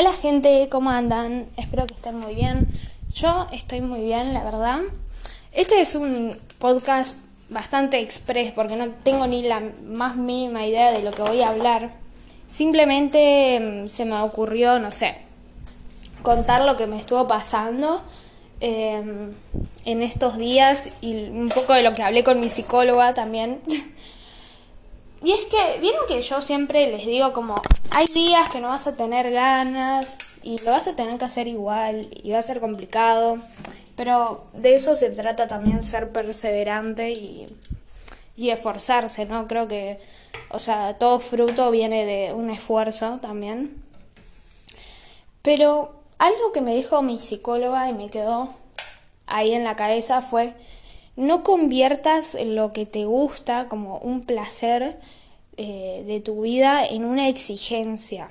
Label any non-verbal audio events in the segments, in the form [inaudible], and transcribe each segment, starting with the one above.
Hola gente, ¿cómo andan? Espero que estén muy bien. Yo estoy muy bien, la verdad. Este es un podcast bastante express porque no tengo ni la más mínima idea de lo que voy a hablar. Simplemente mm, se me ocurrió, no sé, contar lo que me estuvo pasando em, en estos días y un poco de lo que hablé con mi psicóloga también. [laughs] Y es que, vieron que yo siempre les digo como, hay días que no vas a tener ganas y lo vas a tener que hacer igual y va a ser complicado, pero de eso se trata también ser perseverante y, y esforzarse, ¿no? Creo que, o sea, todo fruto viene de un esfuerzo también. Pero algo que me dijo mi psicóloga y me quedó ahí en la cabeza fue no conviertas lo que te gusta como un placer eh, de tu vida en una exigencia.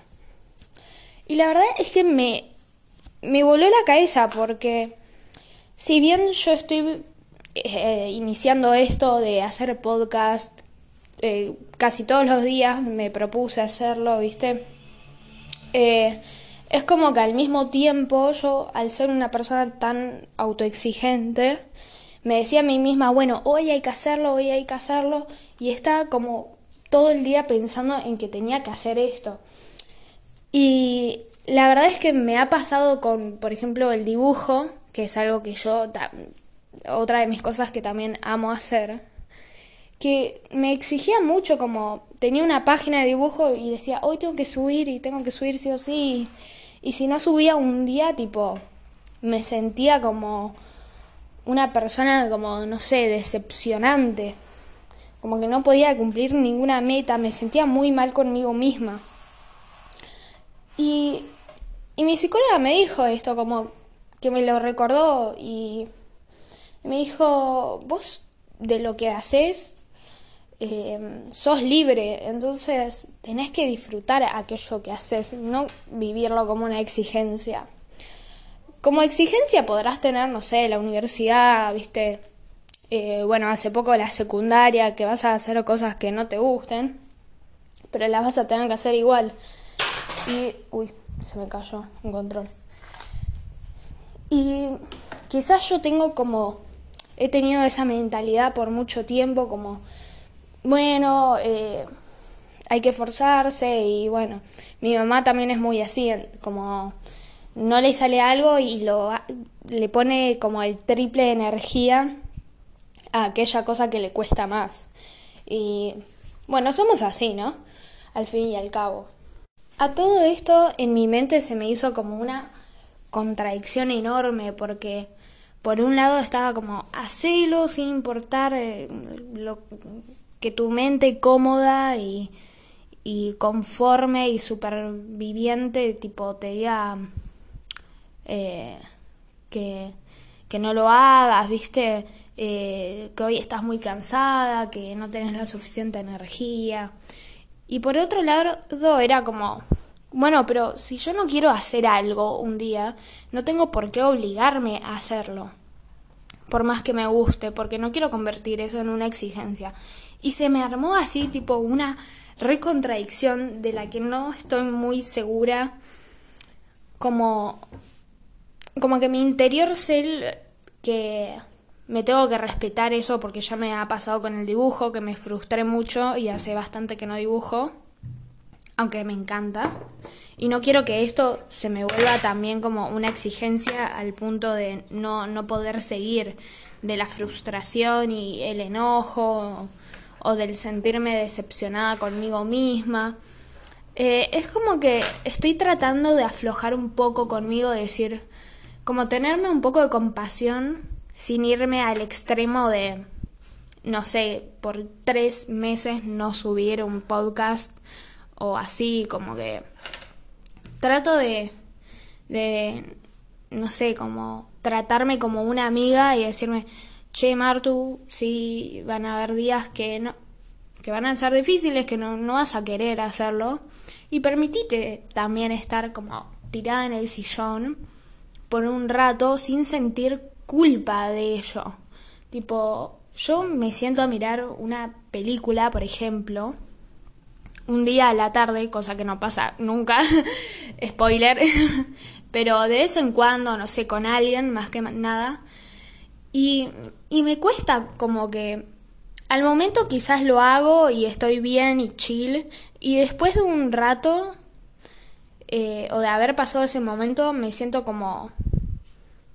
Y la verdad es que me, me voló la cabeza porque si bien yo estoy eh, iniciando esto de hacer podcast, eh, casi todos los días me propuse hacerlo, ¿viste? es como que al mismo tiempo yo, al ser una persona tan autoexigente, me decía a mí misma, bueno, hoy hay que hacerlo, hoy hay que hacerlo, y estaba como todo el día pensando en que tenía que hacer esto. Y la verdad es que me ha pasado con, por ejemplo, el dibujo, que es algo que yo, otra de mis cosas que también amo hacer, que me exigía mucho como tenía una página de dibujo y decía, hoy tengo que subir y tengo que subir sí o sí. Y si no subía un día, tipo, me sentía como una persona como, no sé, decepcionante. Como que no podía cumplir ninguna meta, me sentía muy mal conmigo misma. Y, y mi psicóloga me dijo esto, como que me lo recordó y me dijo, vos de lo que haces eh, sos libre, entonces tenés que disfrutar aquello que haces, no vivirlo como una exigencia. Como exigencia podrás tener, no sé, la universidad, viste, eh, bueno, hace poco la secundaria, que vas a hacer cosas que no te gusten, pero las vas a tener que hacer igual. Y, uy, se me cayó un control. Y quizás yo tengo como, he tenido esa mentalidad por mucho tiempo, como, bueno, eh, hay que esforzarse y bueno, mi mamá también es muy así, como no le sale algo y lo le pone como el triple de energía a aquella cosa que le cuesta más. Y bueno, somos así, ¿no? Al fin y al cabo. A todo esto en mi mente se me hizo como una contradicción enorme porque por un lado estaba como hacelo sin importar eh, lo que tu mente cómoda y, y conforme y superviviente tipo te diga eh, que, que, no lo hagas, viste, eh, que hoy estás muy cansada, que no tenés la suficiente energía. Y por otro lado era como, bueno, pero si yo no quiero hacer algo un día, no tengo por qué obligarme a hacerlo. Por más que me guste, porque no quiero convertir eso en una exigencia. Y se me armó así, tipo, una recontradicción de la que no estoy muy segura. Como como que mi interior sé que me tengo que respetar eso porque ya me ha pasado con el dibujo, que me frustré mucho y hace bastante que no dibujo, aunque me encanta. Y no quiero que esto se me vuelva también como una exigencia al punto de no, no poder seguir, de la frustración y el enojo o del sentirme decepcionada conmigo misma. Eh, es como que estoy tratando de aflojar un poco conmigo, de decir, como tenerme un poco de compasión sin irme al extremo de, no sé, por tres meses no subir un podcast o así, como que trato de, de, no sé, como tratarme como una amiga y decirme, che, Martu, sí, van a haber días que no, que van a ser difíciles, que no, no vas a querer hacerlo. Y permitite también estar como tirada en el sillón por un rato sin sentir culpa de ello. Tipo, yo me siento a mirar una película, por ejemplo, un día a la tarde, cosa que no pasa nunca, [laughs] spoiler, [laughs] pero de vez en cuando, no sé, con alguien más que nada. Y, y me cuesta como que al momento quizás lo hago y estoy bien y chill, y después de un rato, eh, o de haber pasado ese momento, me siento como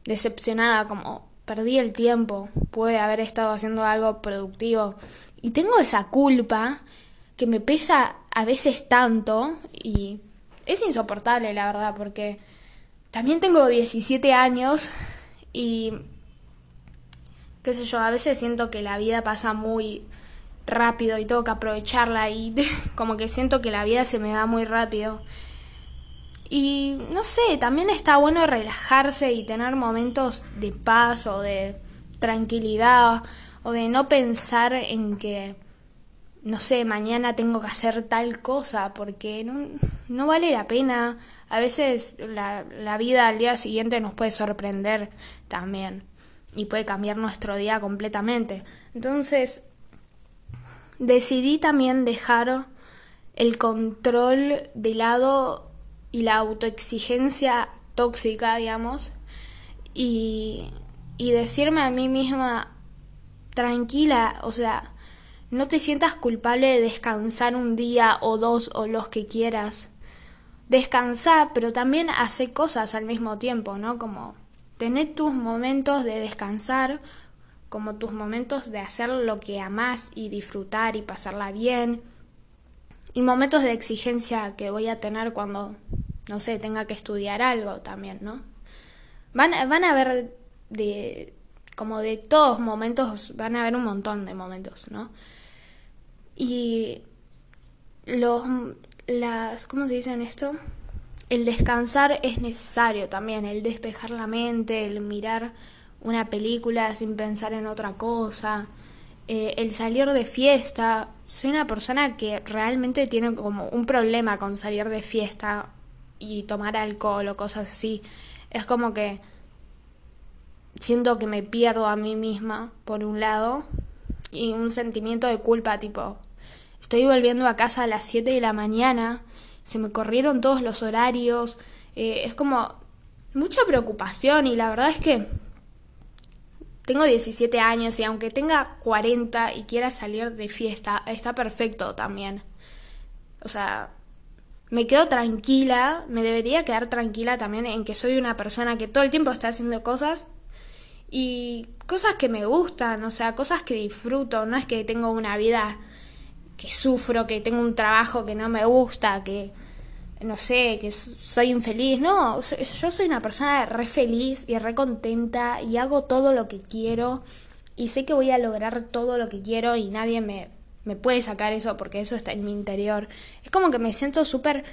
decepcionada, como perdí el tiempo, pude haber estado haciendo algo productivo. Y tengo esa culpa que me pesa a veces tanto y es insoportable, la verdad, porque también tengo 17 años y qué sé yo, a veces siento que la vida pasa muy rápido y tengo que aprovecharla y [laughs] como que siento que la vida se me va muy rápido. Y no sé, también está bueno relajarse y tener momentos de paz o de tranquilidad o de no pensar en que, no sé, mañana tengo que hacer tal cosa porque no, no vale la pena. A veces la, la vida al día siguiente nos puede sorprender también y puede cambiar nuestro día completamente. Entonces, decidí también dejar el control de lado y la autoexigencia tóxica, digamos, y, y decirme a mí misma, tranquila, o sea, no te sientas culpable de descansar un día o dos o los que quieras. Descansar, pero también hacer cosas al mismo tiempo, ¿no? Como tener tus momentos de descansar, como tus momentos de hacer lo que amás y disfrutar y pasarla bien, momentos de exigencia que voy a tener cuando, no sé, tenga que estudiar algo también, ¿no? Van, van a haber de, como de todos momentos, van a haber un montón de momentos, ¿no? Y los, las, ¿cómo se dice esto? El descansar es necesario también, el despejar la mente, el mirar una película sin pensar en otra cosa, eh, el salir de fiesta. Soy una persona que realmente tiene como un problema con salir de fiesta y tomar alcohol o cosas así. Es como que siento que me pierdo a mí misma, por un lado, y un sentimiento de culpa, tipo, estoy volviendo a casa a las 7 de la mañana, se me corrieron todos los horarios, eh, es como mucha preocupación y la verdad es que tengo 17 años y aunque tenga 40 y quiera salir de fiesta, está perfecto también. O sea, me quedo tranquila, me debería quedar tranquila también en que soy una persona que todo el tiempo está haciendo cosas y cosas que me gustan, o sea, cosas que disfruto, no es que tengo una vida que sufro, que tengo un trabajo que no me gusta, que no sé, que soy infeliz. No, yo soy una persona re feliz y re contenta y hago todo lo que quiero y sé que voy a lograr todo lo que quiero y nadie me, me puede sacar eso porque eso está en mi interior. Es como que me siento súper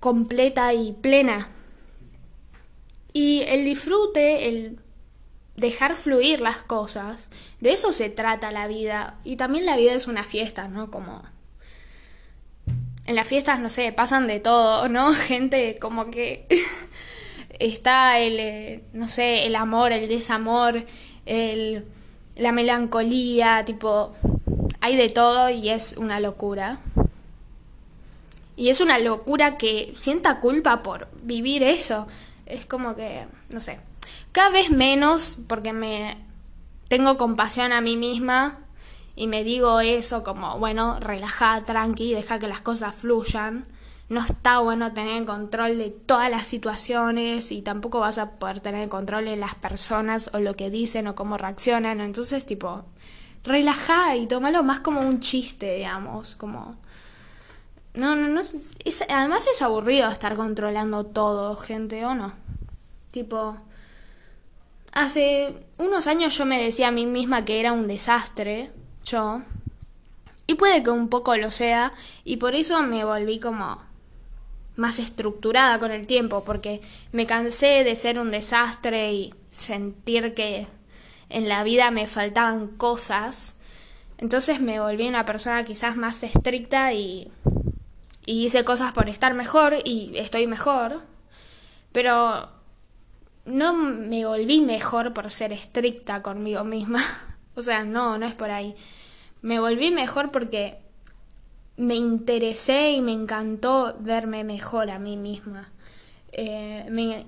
completa y plena. Y el disfrute, el dejar fluir las cosas, de eso se trata la vida. Y también la vida es una fiesta, ¿no? Como en las fiestas, no sé, pasan de todo, ¿no? [laughs] Gente como que [laughs] está el, eh, no sé, el amor, el desamor, el, la melancolía, tipo, hay de todo y es una locura. Y es una locura que sienta culpa por vivir eso. Es como que, no sé, cada vez menos porque me tengo compasión a mí misma y me digo eso como, bueno, relaja, tranqui, deja que las cosas fluyan. No está bueno tener el control de todas las situaciones y tampoco vas a poder tener el control de las personas o lo que dicen o cómo reaccionan. Entonces, tipo, relaja y tómalo más como un chiste, digamos, como... No, no, no. Además es aburrido estar controlando todo, gente, ¿o no? Tipo... Hace unos años yo me decía a mí misma que era un desastre yo. Y puede que un poco lo sea, y por eso me volví como más estructurada con el tiempo, porque me cansé de ser un desastre y sentir que en la vida me faltaban cosas. Entonces me volví una persona quizás más estricta y, y hice cosas por estar mejor y estoy mejor. Pero no me volví mejor por ser estricta conmigo misma. [laughs] O sea, no, no es por ahí. Me volví mejor porque me interesé y me encantó verme mejor a mí misma. Eh, me,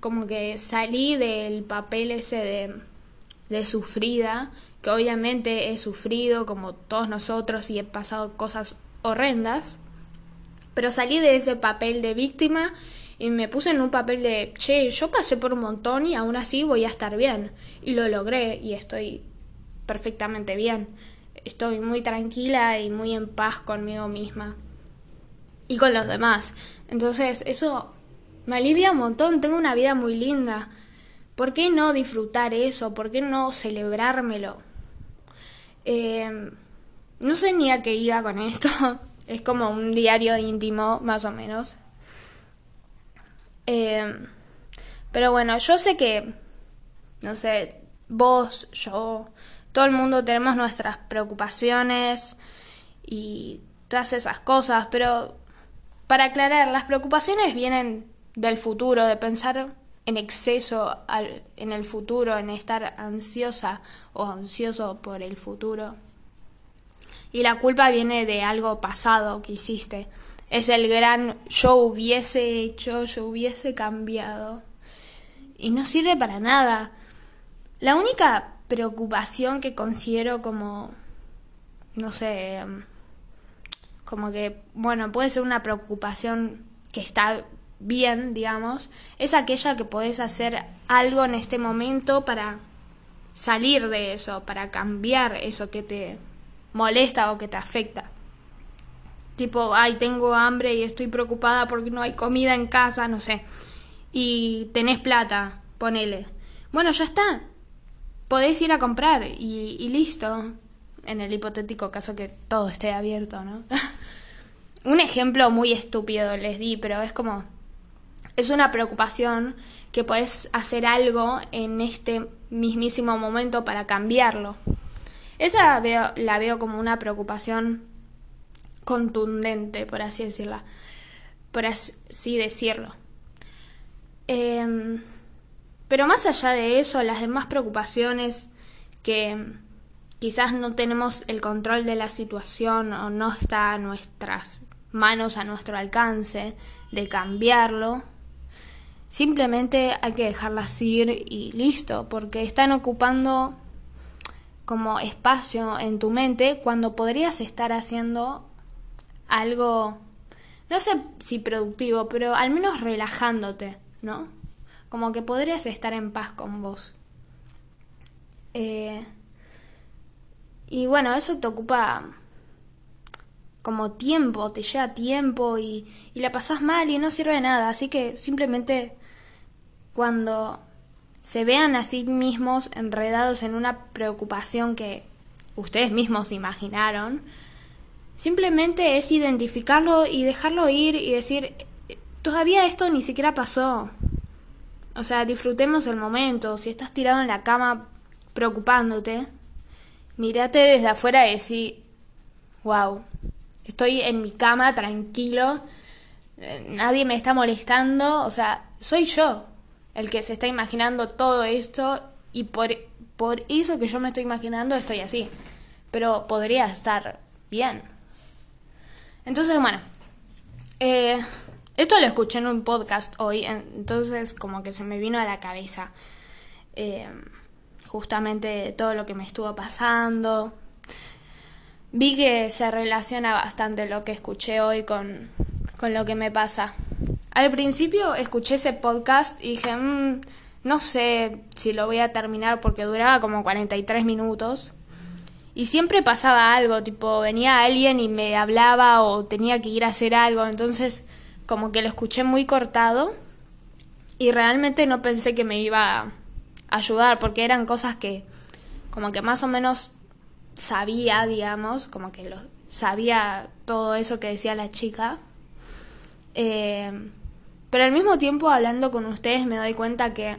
como que salí del papel ese de, de sufrida, que obviamente he sufrido como todos nosotros y he pasado cosas horrendas, pero salí de ese papel de víctima y me puse en un papel de, che, yo pasé por un montón y aún así voy a estar bien. Y lo logré y estoy perfectamente bien. Estoy muy tranquila y muy en paz conmigo misma. Y con los demás. Entonces, eso me alivia un montón. Tengo una vida muy linda. ¿Por qué no disfrutar eso? ¿Por qué no celebrármelo? Eh, no sé ni a qué iba con esto. [laughs] Es como un diario íntimo, más o menos. Eh, pero bueno, yo sé que, no sé, vos, yo, todo el mundo tenemos nuestras preocupaciones y todas esas cosas, pero para aclarar, las preocupaciones vienen del futuro, de pensar en exceso en el futuro, en estar ansiosa o ansioso por el futuro. Y la culpa viene de algo pasado que hiciste. Es el gran yo hubiese hecho, yo hubiese cambiado. Y no sirve para nada. La única preocupación que considero como, no sé, como que, bueno, puede ser una preocupación que está bien, digamos, es aquella que podés hacer algo en este momento para salir de eso, para cambiar eso que te molesta o que te afecta. Tipo, ay, tengo hambre y estoy preocupada porque no hay comida en casa, no sé. Y tenés plata, ponele. Bueno, ya está. Podés ir a comprar y, listo. En el hipotético caso que todo esté abierto, ¿no? [laughs] Un ejemplo muy estúpido les di, pero es como es una preocupación que puedes hacer algo en este mismísimo momento para cambiarlo. Esa la veo como una preocupación contundente, por así decirla, por así decirlo. Em, pero más allá de eso, las demás preocupaciones que quizás no tenemos el control de la situación o no está a nuestras manos, a nuestro alcance de cambiarlo, Simplemente hay que dejarlas ir y listo, porque están ocupando como espacio en tu mente cuando podrías estar haciendo algo, no sé si productivo, pero al menos relajándote, ¿no? Como que podrías estar en paz con vos. Eh, y bueno, eso te ocupa como tiempo, te lleva tiempo y, y la pasas mal y no sirve de nada. Así que simplemente cuando se vean a sí mismos enredados en una preocupación que ustedes mismos imaginaron, simplemente es identificarlo y dejarlo ir y decir, todavía esto ni siquiera pasó. O sea, disfrutemos el momento. Si estás tirado en la cama preocupándote, mírate desde afuera y decir, wow, estoy en mi cama tranquilo, eh, nadie me está molestando, o sea, soy yo el que se está imaginando todo esto y por, por eso que yo me estoy imaginando estoy así, pero podría estar bien. Entonces, bueno, eh, esto lo escuché en un podcast hoy, entonces como que se me vino a la cabeza eh, justamente todo lo que me estuvo pasando, vi que se relaciona bastante lo que escuché hoy con, con lo que me pasa. Al principio escuché ese podcast y dije, mm, no sé si lo voy a terminar porque duraba como 43 minutos. Y siempre pasaba algo, tipo venía alguien y me hablaba o tenía que ir a hacer algo, entonces como que lo escuché muy cortado y realmente no pensé que me iba a ayudar porque eran cosas que como que más o menos sabía, digamos, como que lo, sabía todo eso que decía la chica. Eh, pero al mismo tiempo, hablando con ustedes, me doy cuenta que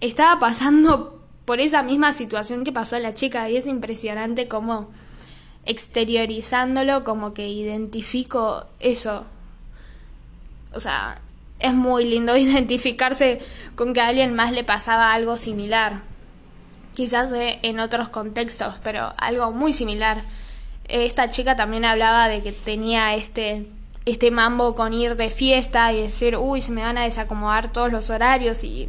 estaba pasando por esa misma situación que pasó a la chica y es impresionante cómo exteriorizándolo, como que identifico eso. O sea, es muy lindo [laughs] identificarse con que a alguien más le pasaba algo similar quizás en otros contextos, pero algo muy similar. esta chica también hablaba de que tenía este este mambo con ir de fiesta y decir, uy, se me van a desacomodar todos los horarios y,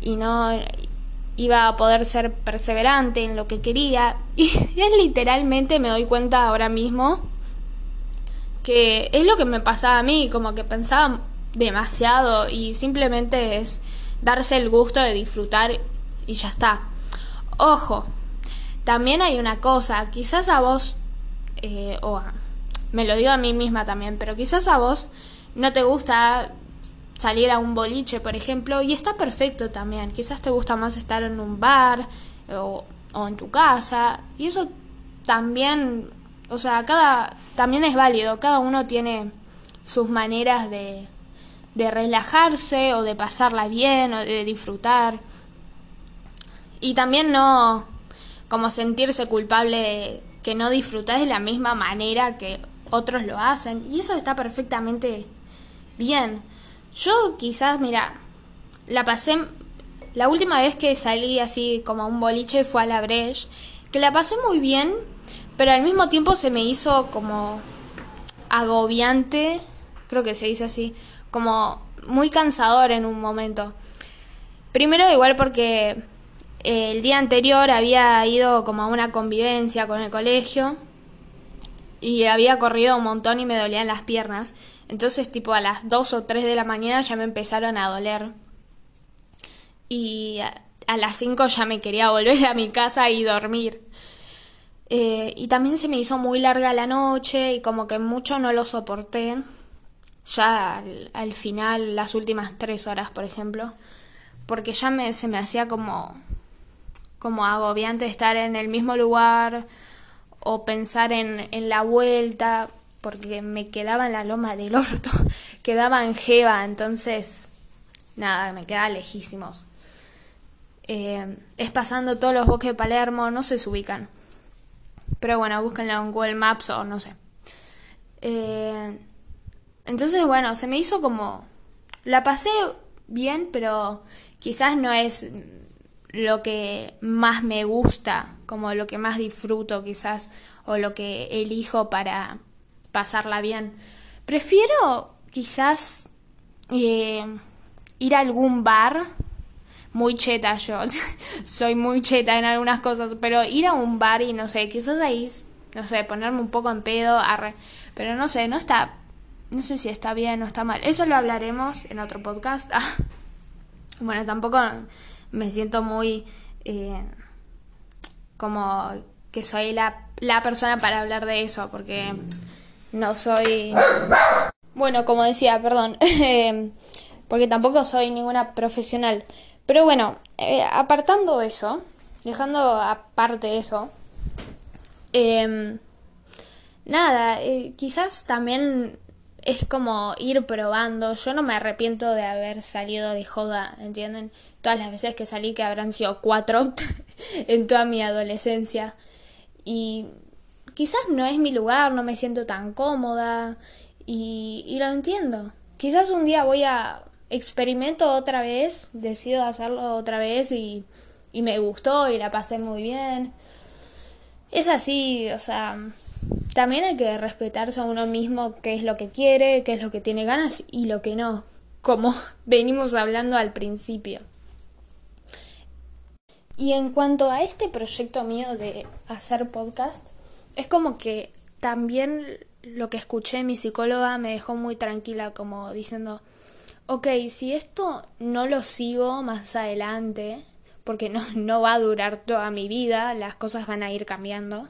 y no iba a poder ser perseverante en lo que quería. [laughs] Y es literalmente, me doy cuenta ahora mismo, que es lo que me pasaba a mí, como que pensaba demasiado y simplemente es darse el gusto de disfrutar y ya está. Ojo, también hay una cosa, quizás a vos, eh, o me lo digo a mí misma también, pero quizás a vos no te gusta salir a un boliche, por ejemplo, y está perfecto también. Quizás te gusta más estar en un bar o, o en tu casa, y eso también, o sea, cada también es válido, cada uno tiene sus maneras de, de relajarse o de pasarla bien o de disfrutar. Y también no como sentirse culpable que no disfrutas de la misma manera que otros lo hacen. Y eso está perfectamente bien. Yo quizás, mira, la pasé... La última vez que salí así como a un boliche fue a la Breche, que la pasé muy bien, pero al mismo tiempo se me hizo como agobiante, creo que se dice así, como muy cansador en un momento. Primero igual porque el día anterior había ido como a una convivencia con el colegio y había corrido un montón y me dolían las piernas. Entonces, tipo, a las 2 o 3 de la mañana ya me empezaron a doler. Y a, las 5 ya me quería volver a mi casa y dormir. Eh, y también se me hizo muy larga la noche y como que mucho no lo soporté. Ya al, al final, las últimas 3 horas, por ejemplo. Porque ya me, se me hacía como, como agobiante estar en el mismo lugar o pensar en, en la vuelta, porque me quedaba en la loma del orto, [laughs] quedaba en Jeva, entonces, nada, me quedaba lejísimos. Eh, es pasando todos los bosques de Palermo, no se ubican. Pero bueno, búsquenlo en Google Maps o no sé. Eh, entonces, bueno, se me hizo como... La pasé bien, pero quizás no es lo que más me gusta, como lo que más disfruto quizás, o lo que elijo para pasarla bien. Prefiero quizás eh, ir a algún bar, muy cheta yo, [laughs] soy muy cheta en algunas cosas, pero ir a un bar y no sé, quizás ahí, no sé, ponerme un poco en pedo, pero no sé, no está, no sé si está bien o está mal. Eso lo hablaremos en otro podcast. [laughs] bueno, tampoco me siento muy eh, como que soy la, la persona para hablar de eso, porque no soy... Bueno, como decía, perdón, [laughs] porque tampoco soy ninguna profesional. Pero bueno, eh, apartando eso, dejando aparte eso, em, nada, eh, quizás también es como ir probando. Yo no me arrepiento de haber salido de joda, ¿entienden? Todas las veces que salí, que habrán sido cuatro [laughs] en toda mi adolescencia. Y quizás no es mi lugar, no me siento tan cómoda y, lo entiendo. Quizás un día voy a experimento otra vez, decido hacerlo otra vez y, y me gustó y la pasé muy bien. Es así, o sea, también hay que respetarse a uno mismo qué es lo que quiere, qué es lo que tiene ganas y lo que no, como [laughs] venimos hablando al principio. Y en cuanto a este proyecto mío de hacer podcast, es como que también lo que escuché mi psicóloga me dejó muy tranquila, como diciendo, ok, si esto no lo sigo más adelante, porque no, [laughs] no va a durar toda mi vida, las cosas van a ir cambiando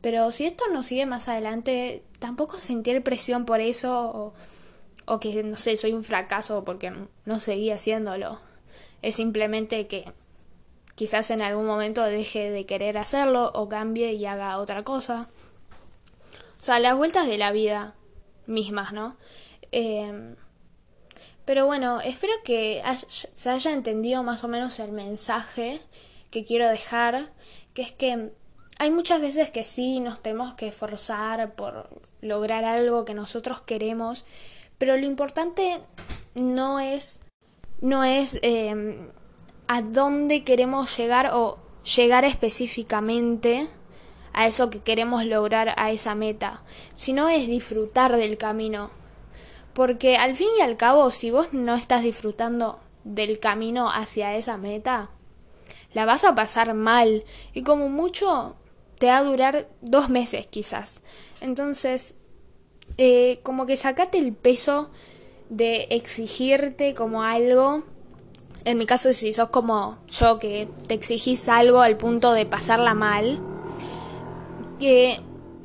pero si esto no sigue más adelante, tampoco sentir presión por eso o, que, no sé, soy un fracaso porque no seguí haciéndolo. Es simplemente que quizás en algún momento deje de querer hacerlo o cambie y haga otra cosa. O sea, las vueltas de la vida mismas, ¿no? Em, pero bueno, espero que se haya entendido más o menos el mensaje que quiero dejar, que es que hay muchas veces que sí nos tenemos que esforzar por lograr algo que nosotros queremos, pero lo importante no es no es em, a dónde queremos llegar o llegar específicamente a eso que queremos lograr, a esa meta, sino es disfrutar del camino. Porque al fin y al cabo, si vos no estás disfrutando del camino hacia esa meta, la vas a pasar mal y como mucho te va a durar dos meses quizás. Entonces, eh, como que sacate el peso de exigirte como algo. En mi caso, si sos como yo, que te exigís algo al punto de pasarla mal, que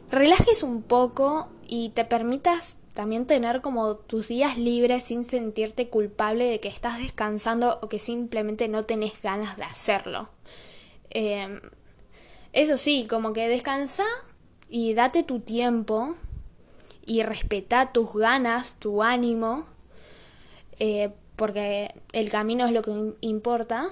relajes un poco y te permitas también tener como tus días libres sin sentirte culpable de que estás descansando o que simplemente no tenés ganas de hacerlo. Em, eso sí, como que descansa y date tu tiempo y respeta tus ganas, tu ánimo, eh, porque el camino es lo que importa.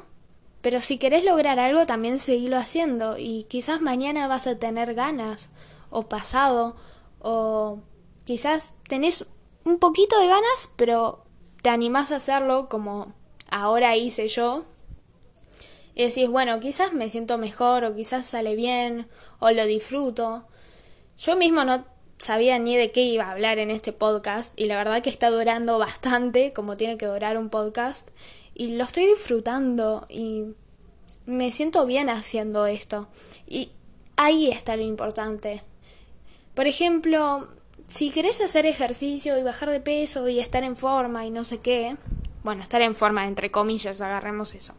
Pero si querés lograr algo, también seguilo haciendo y quizás mañana vas a tener ganas, o pasado, o quizás tenés un poquito de ganas, pero te animás a hacerlo como ahora hice yo. Y decís, bueno, quizás me siento mejor, o quizás sale bien, o lo disfruto. Yo mismo no sabía ni de qué iba a hablar en este podcast, y la verdad que está durando bastante, como tiene que durar un podcast, y lo estoy disfrutando, y me siento bien haciendo esto. Y ahí está lo importante. Por ejemplo, si querés hacer ejercicio y bajar de peso y estar en forma y no sé qué, bueno, estar en forma, entre comillas, agarremos eso.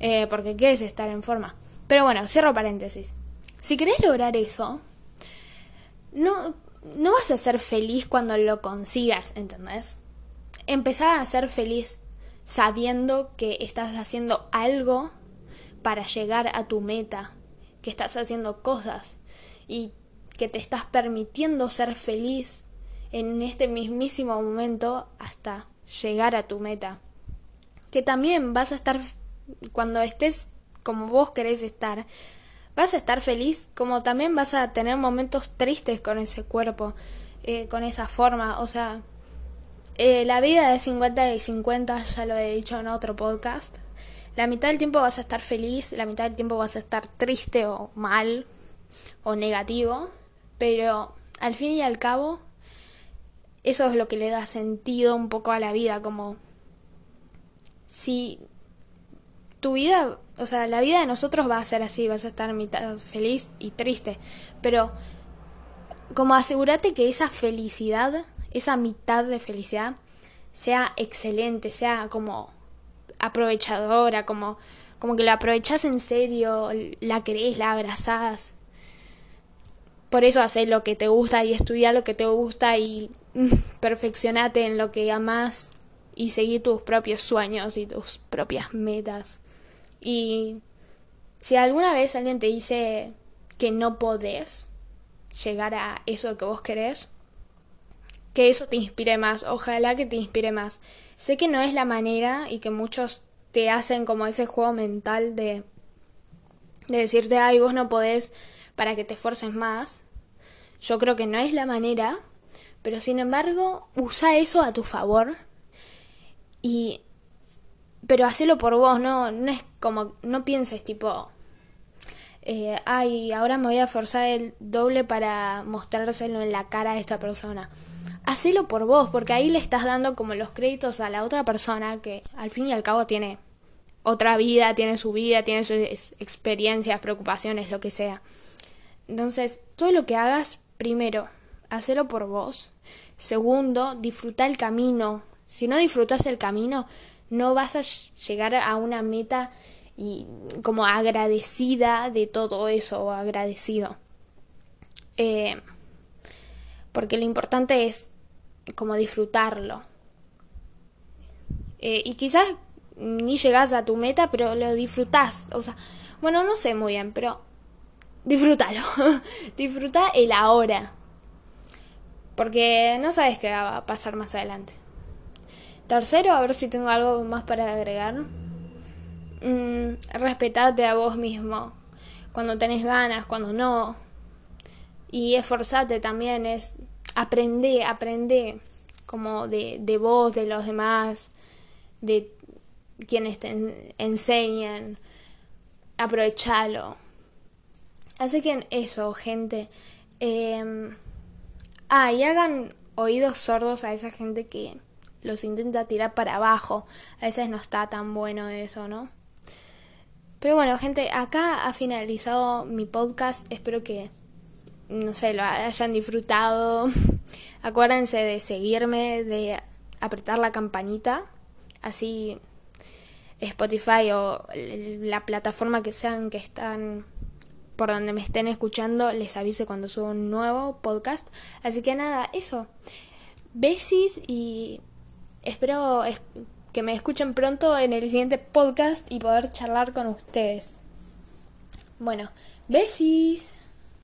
Eh, porque ¿qué es estar en forma? Pero bueno, cierro paréntesis. Si querés lograr eso, no, no vas a ser feliz cuando lo consigas, ¿entendés? Empezá a ser feliz sabiendo que estás haciendo algo para llegar a tu meta, que estás haciendo cosas y que te estás permitiendo ser feliz en este mismísimo momento hasta llegar a tu meta. Que también vas a estar, cuando estés como vos querés estar, vas a estar feliz, como también vas a tener momentos tristes con ese cuerpo, eh, con esa forma. O sea, eh, la vida es 50 y 50, ya lo he dicho en otro podcast. La mitad del tiempo vas a estar feliz, la mitad del tiempo vas a estar triste o mal o negativo. Pero al fin y al cabo, eso es lo que le da sentido un poco a la vida, como si tu vida, o sea, la vida de nosotros va a ser así, vas a estar mitad feliz y triste, pero como asegúrate que esa felicidad, esa mitad de felicidad, sea excelente, sea como aprovechadora, como, como que la aprovechas en serio, la querés, la abrazás, por eso haces lo que te gusta y estudia lo que te gusta y [laughs] perfeccionate en lo que amas y seguir tus propios sueños y tus propias metas. Y si alguna vez alguien te dice que no podés llegar a eso que vos querés, que eso te inspire más, ojalá que te inspire más. Sé que no es la manera y que muchos te hacen como ese juego mental de, de decirte, ay, vos no podés, para que te esfuerces más. Yo creo que no es la manera, pero sin embargo, usa eso a tu favor y pero hacelo por vos, no no es como no pienses tipo eh, ay, ahora me voy a forzar el doble para mostrárselo en la cara a esta persona. Hacelo por vos, porque ahí le estás dando como los créditos a la otra persona que al fin y al cabo tiene otra vida, tiene su vida, tiene sus experiencias, preocupaciones, lo que sea. Entonces, todo lo que hagas, primero, hacelo por vos. Segundo, disfruta el camino. Si no disfrutas el camino, no vas a llegar a una meta y como agradecida de todo eso, o agradecido. Eh, porque lo importante es como disfrutarlo. Eh, y quizás ni llegas a tu meta, pero lo disfrutás. O sea, bueno, no sé muy bien, pero disfrútalo. [laughs] Disfruta el ahora. Porque no sabes qué va a pasar más adelante. Tercero, a ver si tengo algo más para agregar. Mm, respetate a vos mismo. Cuando tenés ganas, cuando no. Y esforzate también, es aprender, aprender como de, de vos, de los demás, de quienes te enseñan. Aprovechalo Así que eso, gente. Eh, ah, y hagan oídos sordos a esa gente que los intenta tirar para abajo. A veces no está tan bueno eso, ¿no? Pero bueno, gente, acá ha finalizado mi podcast. Espero que, no sé, lo hayan disfrutado. [laughs] Acuérdense de seguirme, de apretar la campanita. Así Spotify o la plataforma que sean que están por donde me estén escuchando les avise cuando subo un nuevo podcast. Así que nada, eso. Besis y espero que me escuchen pronto en el siguiente podcast y poder charlar con ustedes. Bueno, besis.